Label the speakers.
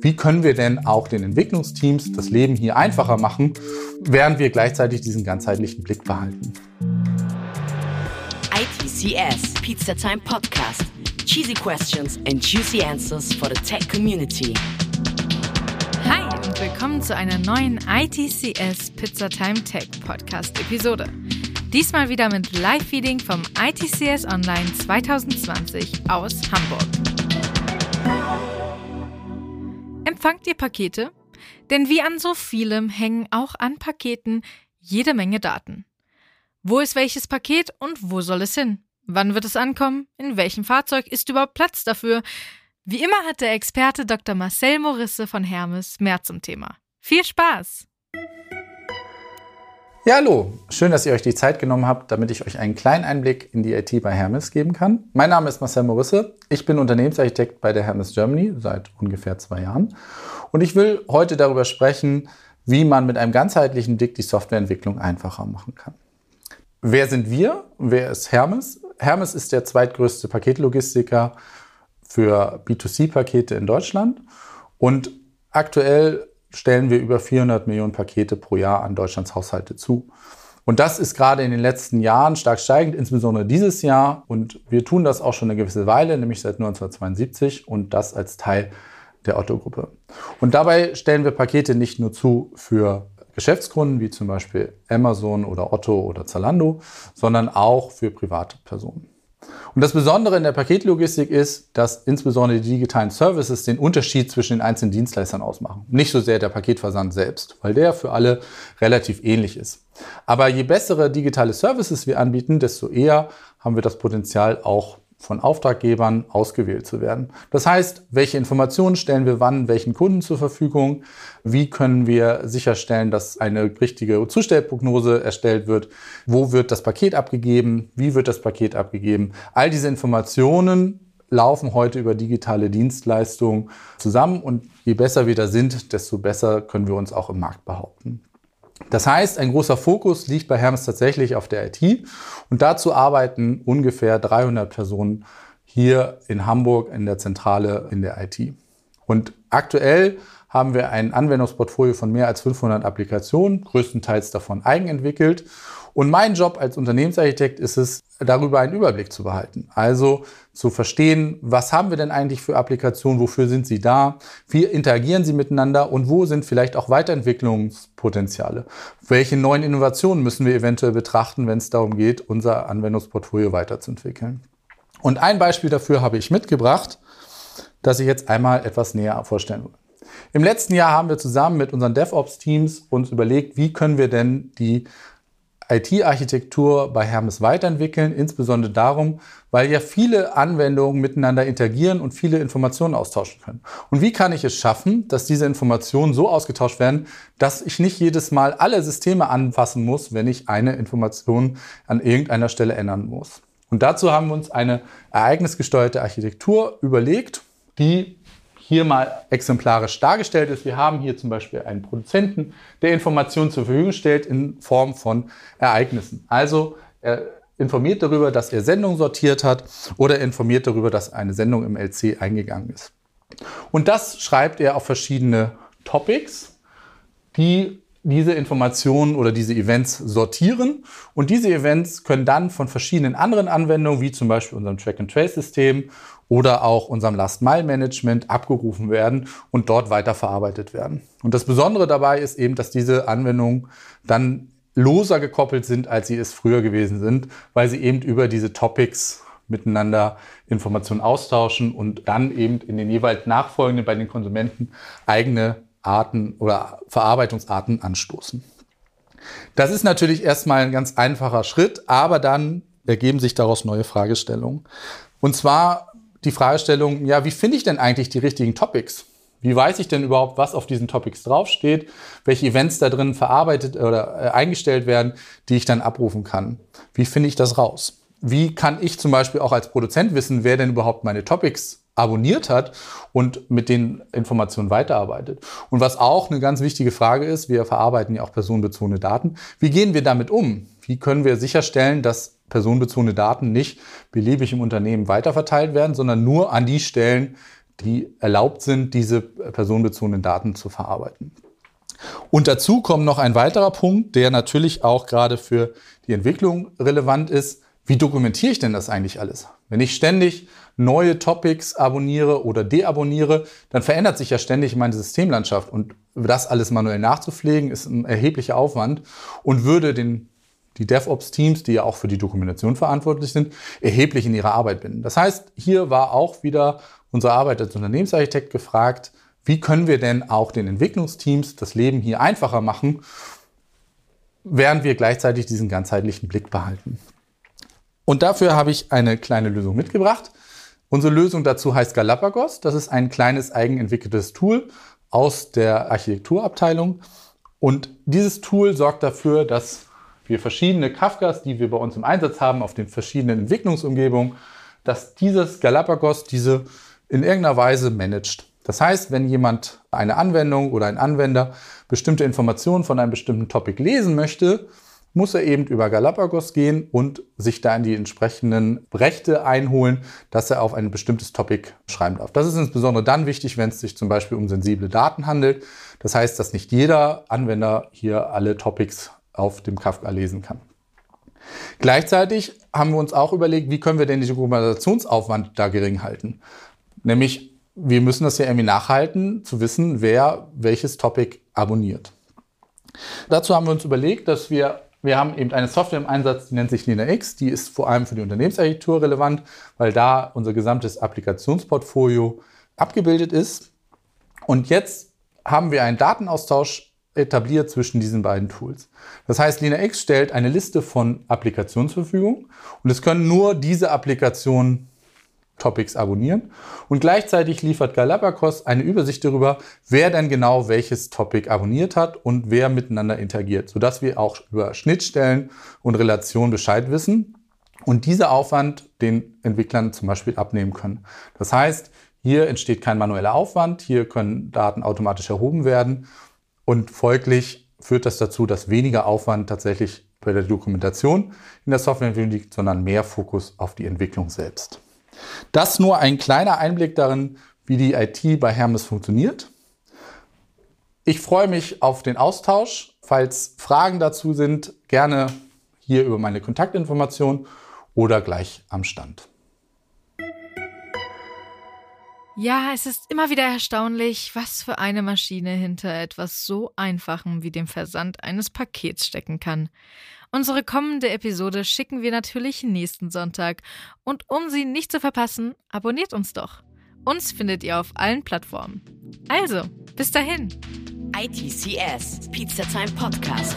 Speaker 1: Wie können wir denn auch den Entwicklungsteams das Leben hier einfacher machen, während wir gleichzeitig diesen ganzheitlichen Blick behalten?
Speaker 2: ITCS Pizza Time Podcast. Cheesy questions and juicy answers for the tech community.
Speaker 3: Hi und willkommen zu einer neuen ITCS Pizza Time Tech Podcast Episode. Diesmal wieder mit Live-Feeding vom ITCS Online 2020 aus Hamburg. Empfangt ihr Pakete? Denn wie an so vielem hängen auch an Paketen jede Menge Daten. Wo ist welches Paket und wo soll es hin? Wann wird es ankommen? In welchem Fahrzeug ist überhaupt Platz dafür? Wie immer hat der Experte Dr. Marcel Morisse von Hermes mehr zum Thema. Viel Spaß!
Speaker 1: Ja, hallo. Schön, dass ihr euch die Zeit genommen habt, damit ich euch einen kleinen Einblick in die IT bei Hermes geben kann. Mein Name ist Marcel Morisse. Ich bin Unternehmensarchitekt bei der Hermes Germany seit ungefähr zwei Jahren. Und ich will heute darüber sprechen, wie man mit einem ganzheitlichen Blick die Softwareentwicklung einfacher machen kann. Wer sind wir? Wer ist Hermes? Hermes ist der zweitgrößte Paketlogistiker für B2C-Pakete in Deutschland. Und aktuell stellen wir über 400 Millionen Pakete pro Jahr an Deutschlands Haushalte zu. Und das ist gerade in den letzten Jahren stark steigend, insbesondere dieses Jahr. Und wir tun das auch schon eine gewisse Weile, nämlich seit 1972 und das als Teil der Otto-Gruppe. Und dabei stellen wir Pakete nicht nur zu für Geschäftskunden wie zum Beispiel Amazon oder Otto oder Zalando, sondern auch für private Personen. Und das Besondere in der Paketlogistik ist, dass insbesondere die digitalen Services den Unterschied zwischen den einzelnen Dienstleistern ausmachen. Nicht so sehr der Paketversand selbst, weil der für alle relativ ähnlich ist. Aber je bessere digitale Services wir anbieten, desto eher haben wir das Potenzial auch von Auftraggebern ausgewählt zu werden. Das heißt, welche Informationen stellen wir wann welchen Kunden zur Verfügung? Wie können wir sicherstellen, dass eine richtige Zustellprognose erstellt wird? Wo wird das Paket abgegeben? Wie wird das Paket abgegeben? All diese Informationen laufen heute über digitale Dienstleistungen zusammen und je besser wir da sind, desto besser können wir uns auch im Markt behaupten. Das heißt, ein großer Fokus liegt bei Hermes tatsächlich auf der IT und dazu arbeiten ungefähr 300 Personen hier in Hamburg in der Zentrale in der IT. Und aktuell haben wir ein Anwendungsportfolio von mehr als 500 Applikationen, größtenteils davon eigenentwickelt. Und mein Job als Unternehmensarchitekt ist es, darüber einen Überblick zu behalten. Also zu verstehen, was haben wir denn eigentlich für Applikationen, wofür sind sie da, wie interagieren sie miteinander und wo sind vielleicht auch Weiterentwicklungspotenziale. Welche neuen Innovationen müssen wir eventuell betrachten, wenn es darum geht, unser Anwendungsportfolio weiterzuentwickeln. Und ein Beispiel dafür habe ich mitgebracht, das ich jetzt einmal etwas näher vorstellen will. Im letzten Jahr haben wir zusammen mit unseren DevOps-Teams uns überlegt, wie können wir denn die IT-Architektur bei Hermes weiterentwickeln, insbesondere darum, weil ja viele Anwendungen miteinander interagieren und viele Informationen austauschen können. Und wie kann ich es schaffen, dass diese Informationen so ausgetauscht werden, dass ich nicht jedes Mal alle Systeme anfassen muss, wenn ich eine Information an irgendeiner Stelle ändern muss? Und dazu haben wir uns eine ereignisgesteuerte Architektur überlegt, die hier mal exemplarisch dargestellt ist. Wir haben hier zum Beispiel einen Produzenten, der Informationen zur Verfügung stellt in Form von Ereignissen. Also er informiert darüber, dass er Sendungen sortiert hat oder informiert darüber, dass eine Sendung im LC eingegangen ist. Und das schreibt er auf verschiedene Topics, die diese Informationen oder diese Events sortieren. Und diese Events können dann von verschiedenen anderen Anwendungen, wie zum Beispiel unserem Track-and-Trace-System oder auch unserem Last-Mile-Management abgerufen werden und dort weiterverarbeitet werden. Und das Besondere dabei ist eben, dass diese Anwendungen dann loser gekoppelt sind, als sie es früher gewesen sind, weil sie eben über diese Topics miteinander Informationen austauschen und dann eben in den jeweils nachfolgenden bei den Konsumenten eigene Arten oder Verarbeitungsarten anstoßen. Das ist natürlich erstmal ein ganz einfacher Schritt, aber dann ergeben sich daraus neue Fragestellungen. Und zwar die Fragestellung, ja, wie finde ich denn eigentlich die richtigen Topics? Wie weiß ich denn überhaupt, was auf diesen Topics draufsteht, welche Events da drin verarbeitet oder äh, eingestellt werden, die ich dann abrufen kann? Wie finde ich das raus? Wie kann ich zum Beispiel auch als Produzent wissen, wer denn überhaupt meine Topics abonniert hat und mit den Informationen weiterarbeitet. Und was auch eine ganz wichtige Frage ist, wir verarbeiten ja auch personenbezogene Daten. Wie gehen wir damit um? Wie können wir sicherstellen, dass personenbezogene Daten nicht beliebig im Unternehmen weiterverteilt werden, sondern nur an die Stellen, die erlaubt sind, diese personenbezogenen Daten zu verarbeiten. Und dazu kommt noch ein weiterer Punkt, der natürlich auch gerade für die Entwicklung relevant ist. Wie dokumentiere ich denn das eigentlich alles? Wenn ich ständig neue Topics abonniere oder deabonniere, dann verändert sich ja ständig meine Systemlandschaft und das alles manuell nachzupflegen ist ein erheblicher Aufwand und würde den, die DevOps-Teams, die ja auch für die Dokumentation verantwortlich sind, erheblich in ihre Arbeit binden. Das heißt, hier war auch wieder unsere Arbeit als Unternehmensarchitekt gefragt, wie können wir denn auch den Entwicklungsteams das Leben hier einfacher machen, während wir gleichzeitig diesen ganzheitlichen Blick behalten. Und dafür habe ich eine kleine Lösung mitgebracht. Unsere Lösung dazu heißt Galapagos. Das ist ein kleines eigenentwickeltes Tool aus der Architekturabteilung. Und dieses Tool sorgt dafür, dass wir verschiedene Kafkas, die wir bei uns im Einsatz haben, auf den verschiedenen Entwicklungsumgebungen, dass dieses Galapagos diese in irgendeiner Weise managt. Das heißt, wenn jemand eine Anwendung oder ein Anwender bestimmte Informationen von einem bestimmten Topic lesen möchte, muss er eben über Galapagos gehen und sich da in die entsprechenden Rechte einholen, dass er auf ein bestimmtes Topic schreiben darf. Das ist insbesondere dann wichtig, wenn es sich zum Beispiel um sensible Daten handelt. Das heißt, dass nicht jeder Anwender hier alle Topics auf dem Kafka lesen kann. Gleichzeitig haben wir uns auch überlegt, wie können wir denn den Dokumentationsaufwand da gering halten. Nämlich, wir müssen das ja irgendwie nachhalten, zu wissen, wer welches Topic abonniert. Dazu haben wir uns überlegt, dass wir wir haben eben eine Software im Einsatz, die nennt sich LinaX. Die ist vor allem für die Unternehmensarchitektur relevant, weil da unser gesamtes Applikationsportfolio abgebildet ist. Und jetzt haben wir einen Datenaustausch etabliert zwischen diesen beiden Tools. Das heißt, LinaX stellt eine Liste von Applikationen zur Verfügung und es können nur diese Applikationen Topics abonnieren. Und gleichzeitig liefert Galapagos eine Übersicht darüber, wer denn genau welches Topic abonniert hat und wer miteinander interagiert, sodass wir auch über Schnittstellen und Relationen Bescheid wissen und dieser Aufwand den Entwicklern zum Beispiel abnehmen können. Das heißt, hier entsteht kein manueller Aufwand, hier können Daten automatisch erhoben werden und folglich führt das dazu, dass weniger Aufwand tatsächlich bei der Dokumentation in der Softwareentwicklung liegt, sondern mehr Fokus auf die Entwicklung selbst. Das nur ein kleiner Einblick darin, wie die IT bei Hermes funktioniert. Ich freue mich auf den Austausch. Falls Fragen dazu sind, gerne hier über meine Kontaktinformation oder gleich am Stand.
Speaker 3: Ja, es ist immer wieder erstaunlich, was für eine Maschine hinter etwas so Einfachem wie dem Versand eines Pakets stecken kann. Unsere kommende Episode schicken wir natürlich nächsten Sonntag. Und um sie nicht zu verpassen, abonniert uns doch. Uns findet ihr auf allen Plattformen. Also, bis dahin.
Speaker 2: ITCS, Pizza Time Podcast.